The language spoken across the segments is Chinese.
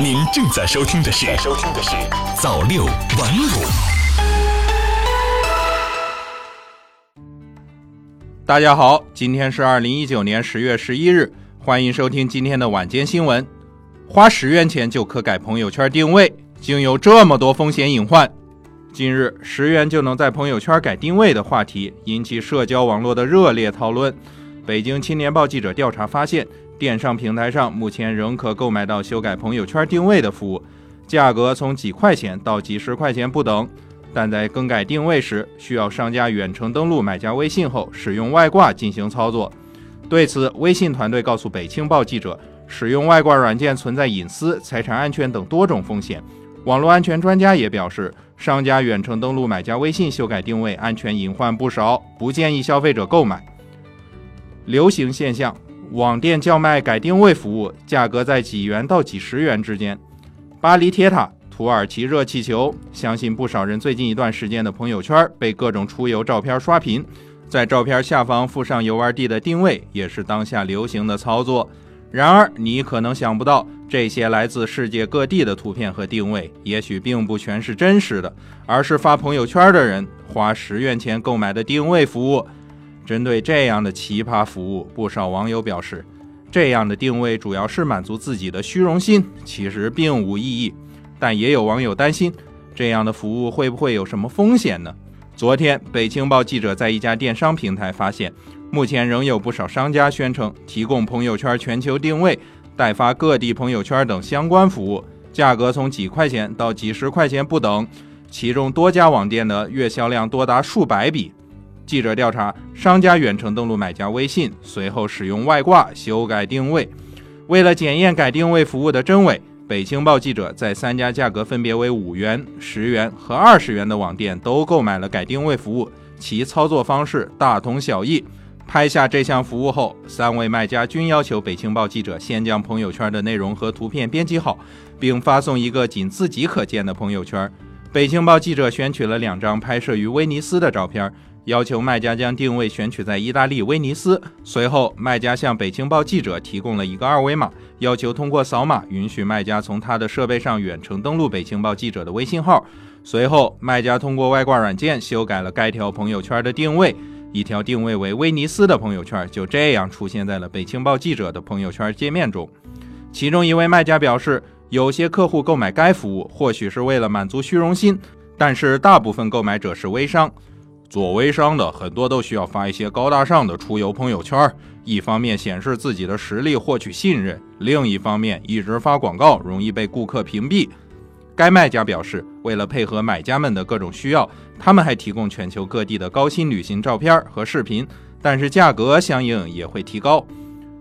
您正在收听的是《收听的是早六晚五》。大家好，今天是二零一九年十月十一日，欢迎收听今天的晚间新闻。花十元钱就可改朋友圈定位，竟有这么多风险隐患。近日，十元就能在朋友圈改定位的话题引起社交网络的热烈讨论。北京青年报记者调查发现，电商平台上目前仍可购买到修改朋友圈定位的服务，价格从几块钱到几十块钱不等。但在更改定位时，需要商家远程登录买家微信后，使用外挂进行操作。对此，微信团队告诉北青报记者，使用外挂软件存在隐私、财产安全等多种风险。网络安全专家也表示，商家远程登录买家微信修改定位，安全隐患不少，不建议消费者购买。流行现象，网店叫卖改定位服务，价格在几元到几十元之间。巴黎铁塔、土耳其热气球，相信不少人最近一段时间的朋友圈被各种出游照片刷屏，在照片下方附上游玩地的定位，也是当下流行的操作。然而，你可能想不到，这些来自世界各地的图片和定位，也许并不全是真实的，而是发朋友圈的人花十元钱购买的定位服务。针对这样的奇葩服务，不少网友表示，这样的定位主要是满足自己的虚荣心，其实并无意义。但也有网友担心，这样的服务会不会有什么风险呢？昨天，北青报记者在一家电商平台发现。目前仍有不少商家宣称提供朋友圈全球定位、代发各地朋友圈等相关服务，价格从几块钱到几十块钱不等。其中多家网店的月销量多达数百笔。记者调查，商家远程登录买家微信，随后使用外挂修改定位。为了检验改定位服务的真伪，北青报记者在三家价格分别为五元、十元和二十元的网店都购买了改定位服务，其操作方式大同小异。拍下这项服务后，三位卖家均要求北青报记者先将朋友圈的内容和图片编辑好，并发送一个仅自己可见的朋友圈。北青报记者选取了两张拍摄于威尼斯的照片，要求卖家将定位选取在意大利威尼斯。随后，卖家向北青报记者提供了一个二维码，要求通过扫码允许卖家从他的设备上远程登录北青报记者的微信号。随后，卖家通过外挂软件修改了该条朋友圈的定位。一条定位为威尼斯的朋友圈就这样出现在了北青报记者的朋友圈界面中。其中一位卖家表示，有些客户购买该服务或许是为了满足虚荣心，但是大部分购买者是微商。做微商的很多都需要发一些高大上的出游朋友圈，一方面显示自己的实力，获取信任；另一方面，一直发广告容易被顾客屏蔽。该卖家表示，为了配合买家们的各种需要，他们还提供全球各地的高薪旅行照片和视频，但是价格相应也会提高。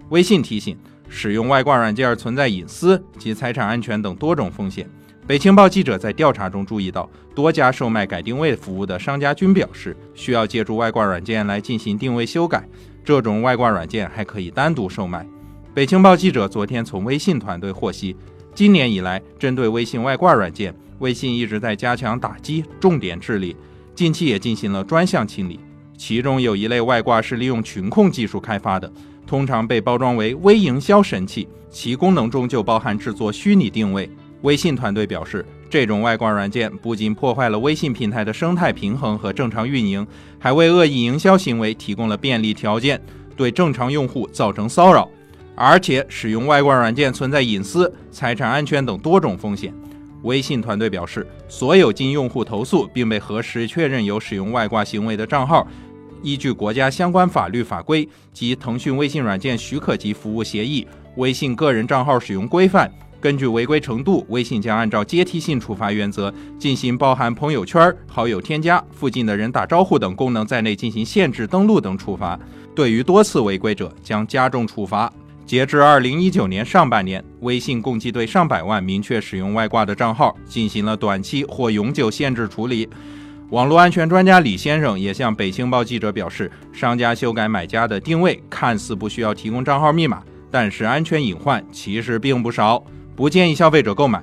微信提醒，使用外挂软件存在隐私及财产安全等多种风险。北青报记者在调查中注意到，多家售卖改定位服务的商家均表示，需要借助外挂软件来进行定位修改，这种外挂软件还可以单独售卖。北青报记者昨天从微信团队获悉。今年以来，针对微信外挂软件，微信一直在加强打击，重点治理。近期也进行了专项清理，其中有一类外挂是利用群控技术开发的，通常被包装为微营销神器，其功能中就包含制作虚拟定位。微信团队表示，这种外挂软件不仅破坏了微信平台的生态平衡和正常运营，还为恶意营销行为提供了便利条件，对正常用户造成骚扰。而且使用外挂软件存在隐私、财产安全等多种风险。微信团队表示，所有经用户投诉并被核实确认有使用外挂行为的账号，依据国家相关法律法规及腾讯微信软件许可及服务协议、微信个人账号使用规范，根据违规程度，微信将按照阶梯性处罚原则，进行包含朋友圈、好友添加、附近的人打招呼等功能在内进行限制登录等处罚。对于多次违规者，将加重处罚。截至二零一九年上半年，微信共计对上百万明确使用外挂的账号进行了短期或永久限制处理。网络安全专家李先生也向北青报记者表示，商家修改买家的定位，看似不需要提供账号密码，但是安全隐患其实并不少，不建议消费者购买。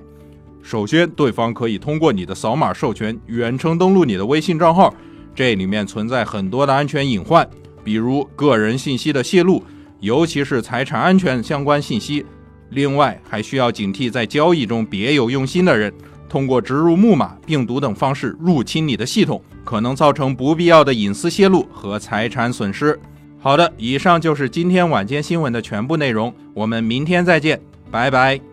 首先，对方可以通过你的扫码授权远程登录你的微信账号，这里面存在很多的安全隐患，比如个人信息的泄露。尤其是财产安全相关信息，另外，还需要警惕在交易中别有用心的人，通过植入木马、病毒等方式入侵你的系统，可能造成不必要的隐私泄露和财产损失。好的，以上就是今天晚间新闻的全部内容，我们明天再见，拜拜。